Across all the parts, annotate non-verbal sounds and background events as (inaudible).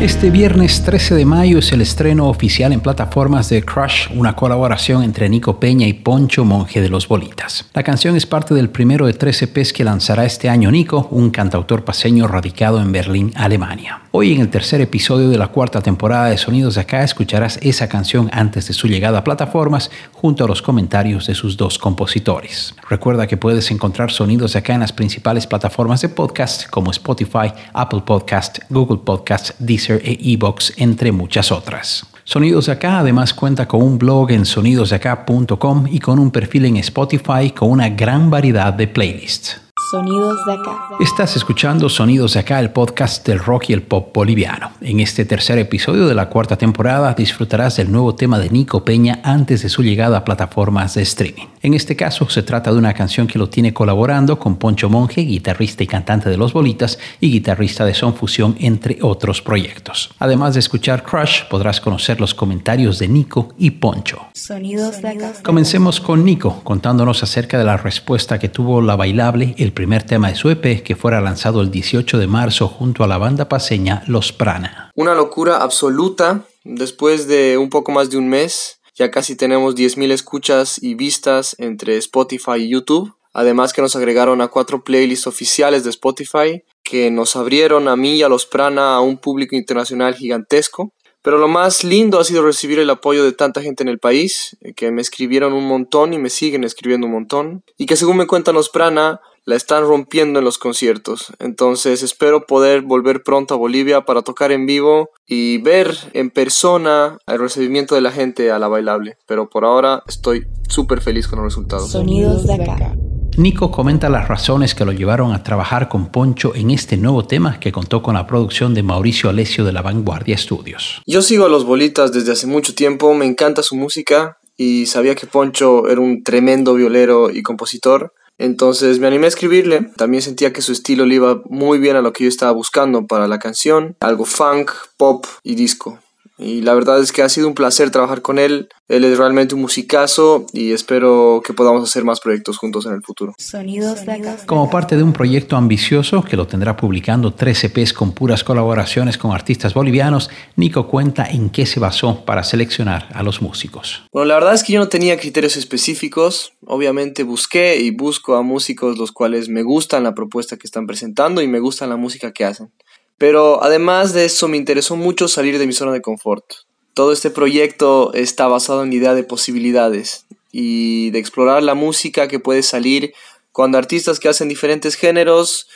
Este viernes 13 de mayo es el estreno oficial en plataformas de Crush, una colaboración entre Nico Peña y Poncho Monje de los Bolitas. La canción es parte del primero de 13 EPs que lanzará este año Nico, un cantautor paseño radicado en Berlín, Alemania. Hoy en el tercer episodio de la cuarta temporada de Sonidos Acá escucharás esa canción antes de su llegada a plataformas junto a los comentarios de sus dos compositores. Recuerda que puedes encontrar Sonidos Acá en las principales plataformas de podcast como Spotify, Apple Podcast, Google Podcast, Deezer e Evox, entre muchas otras. Sonidos Acá además cuenta con un blog en sonidosdeacá.com y con un perfil en Spotify con una gran variedad de playlists. Sonidos de acá. Estás escuchando Sonidos de acá, el podcast del rock y el pop boliviano. En este tercer episodio de la cuarta temporada disfrutarás del nuevo tema de Nico Peña antes de su llegada a plataformas de streaming. En este caso se trata de una canción que lo tiene colaborando con Poncho Monje, guitarrista y cantante de Los Bolitas y guitarrista de Son Fusión, entre otros proyectos. Además de escuchar Crush, podrás conocer los comentarios de Nico y Poncho. Sonidos de acá. Comencemos con Nico, contándonos acerca de la respuesta que tuvo la bailable el primer tema de su EP que fuera lanzado el 18 de marzo junto a la banda paseña Los Prana. Una locura absoluta. Después de un poco más de un mes, ya casi tenemos 10.000 escuchas y vistas entre Spotify y YouTube. Además que nos agregaron a cuatro playlists oficiales de Spotify que nos abrieron a mí y a los Prana a un público internacional gigantesco. Pero lo más lindo ha sido recibir el apoyo de tanta gente en el país, que me escribieron un montón y me siguen escribiendo un montón. Y que según me cuentan los Prana, la están rompiendo en los conciertos. Entonces espero poder volver pronto a Bolivia para tocar en vivo y ver en persona el recibimiento de la gente a la bailable. Pero por ahora estoy súper feliz con los resultados. Sonidos de acá. Nico comenta las razones que lo llevaron a trabajar con Poncho en este nuevo tema que contó con la producción de Mauricio Alessio de la Vanguardia Studios. Yo sigo a los bolitas desde hace mucho tiempo, me encanta su música y sabía que Poncho era un tremendo violero y compositor. Entonces me animé a escribirle. También sentía que su estilo le iba muy bien a lo que yo estaba buscando para la canción. Algo funk, pop y disco. Y la verdad es que ha sido un placer trabajar con él. Él es realmente un musicazo y espero que podamos hacer más proyectos juntos en el futuro. Sonidos de acá. Como parte de un proyecto ambicioso que lo tendrá publicando 13 EPs con puras colaboraciones con artistas bolivianos, Nico cuenta en qué se basó para seleccionar a los músicos. Bueno, la verdad es que yo no tenía criterios específicos. Obviamente busqué y busco a músicos los cuales me gustan la propuesta que están presentando y me gustan la música que hacen. Pero además de eso me interesó mucho salir de mi zona de confort. Todo este proyecto está basado en la idea de posibilidades y de explorar la música que puede salir cuando artistas que hacen diferentes géneros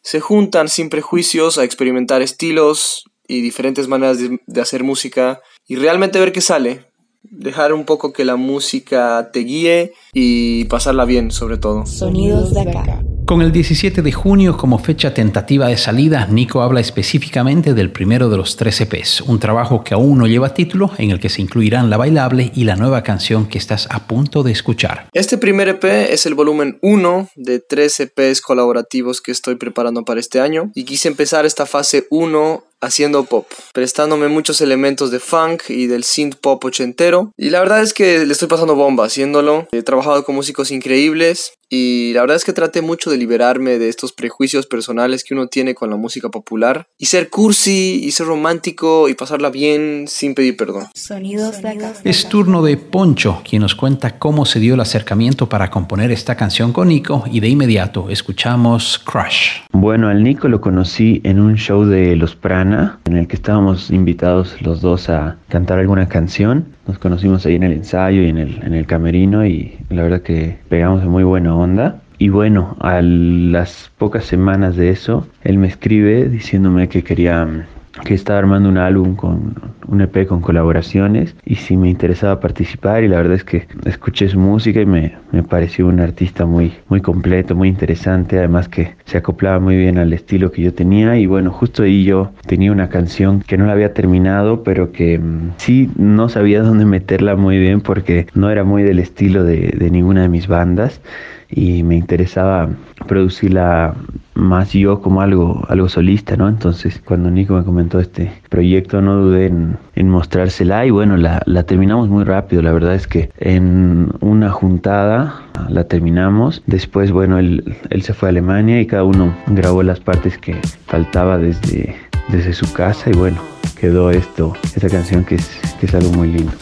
se juntan sin prejuicios a experimentar estilos y diferentes maneras de, hacer música y realmente ver qué sale. Dejar un poco que la música te guíe y pasarla bien sobre todo. Sonidos de acá. Con el 17 de junio como fecha tentativa de salida, Nico habla específicamente del primero de los tres EPs, un trabajo que aún no lleva título, en el que se incluirán la bailable y la nueva canción que estás a punto de escuchar. Este primer EP es el volumen 1 de tres EPs colaborativos que estoy preparando para este año y quise empezar esta fase 1 haciendo pop, prestándome muchos elementos de funk y del synth pop ochentero. Y la verdad es que le estoy pasando bomba haciéndolo. He trabajado con músicos increíbles y la verdad es que traté mucho de liberarme de estos prejuicios personales que uno tiene con la música popular y ser cursi y ser romántico y pasarla bien sin pedir perdón. Sonidos de acá. Es turno de Poncho, quien nos cuenta cómo se dio el acercamiento para componer esta canción con Nico y de inmediato escuchamos Crush. Bueno, al Nico lo conocí en un show de Los Prana, en el que estábamos invitados los dos a cantar alguna canción. Nos conocimos ahí en el ensayo y en el, en el camerino y la verdad que pegamos de muy buena onda. Y bueno, a las pocas semanas de eso, él me escribe diciéndome que quería que estaba armando un álbum con un EP con colaboraciones y si me interesaba participar y la verdad es que escuché su música y me, me, pareció un artista muy, muy completo, muy interesante, además que se acoplaba muy bien al estilo que yo tenía y bueno, justo ahí yo tenía una canción que no la había terminado pero que mmm, sí no sabía (laughs) dónde meterla muy bien porque no era muy del estilo de, de ninguna de mis bandas y me interesaba producirla más yo como algo, algo solista, ¿no? Entonces cuando Nico me comentó este proyecto no dudé en, mostrársela y bueno, la, terminamos muy rápido, la verdad es que en una juntada la terminamos, después bueno, él, él se fue a Alemania y cada uno grabó las partes que faltaba desde, desde su casa y bueno, quedó esto, esta canción que es, que es algo muy lindo.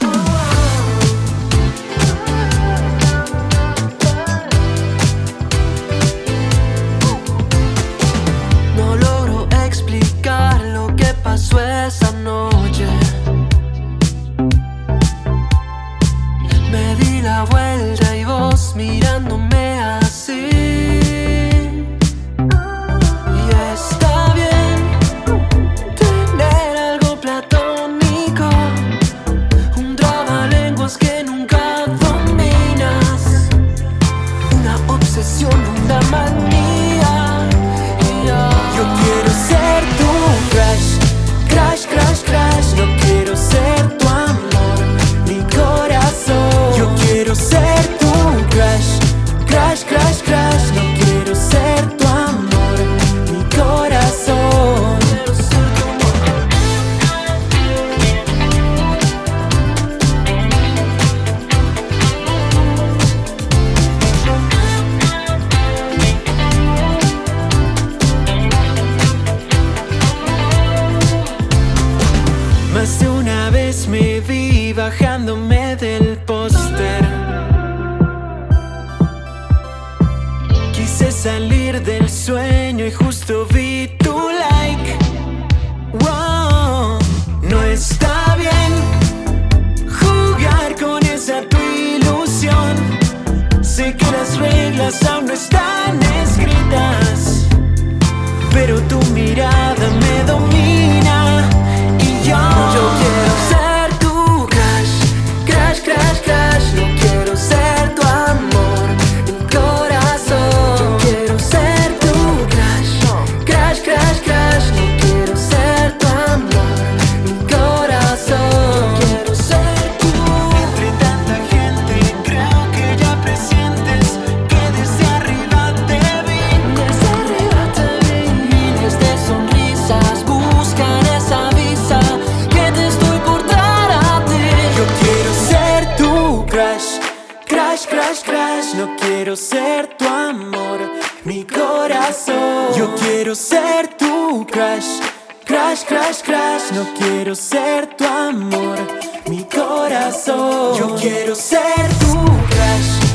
crash, crash. No quiero ser tu amor, mi corazón. Yo quiero ser tu crash, crash, crash, crash. No quiero ser tu amor, mi corazón. Yo quiero ser tu crash.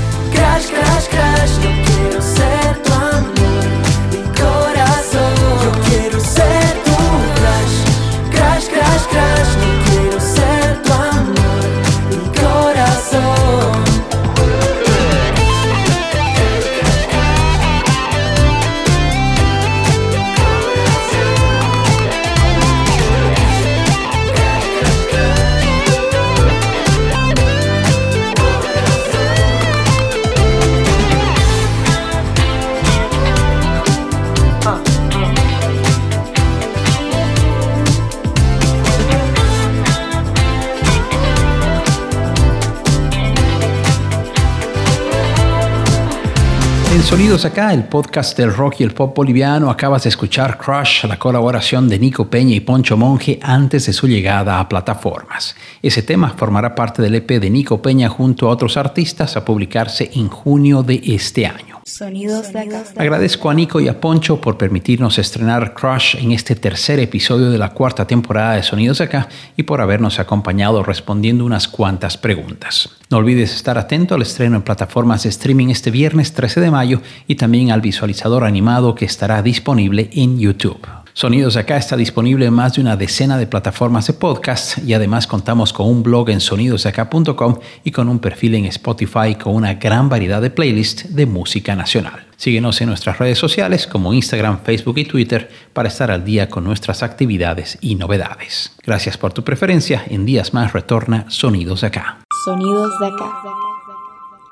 Sonidos acá, el podcast del rock y el pop boliviano. Acabas de escuchar Crush, la colaboración de Nico Peña y Poncho Monje antes de su llegada a plataformas. Ese tema formará parte del EP de Nico Peña junto a otros artistas a publicarse en junio de este año. Sonidos acá. Agradezco a Nico y a Poncho por permitirnos estrenar Crush en este tercer episodio de la cuarta temporada de Sonidos acá y por habernos acompañado respondiendo unas cuantas preguntas. No olvides estar atento al estreno en plataformas de streaming este viernes 13 de mayo y también al visualizador animado que estará disponible en YouTube. Sonidos Acá está disponible en más de una decena de plataformas de podcast y además contamos con un blog en sonidosacá.com y con un perfil en Spotify con una gran variedad de playlists de música nacional. Síguenos en nuestras redes sociales como Instagram, Facebook y Twitter para estar al día con nuestras actividades y novedades. Gracias por tu preferencia. En días más retorna Sonidos Acá. Sonidos Acá.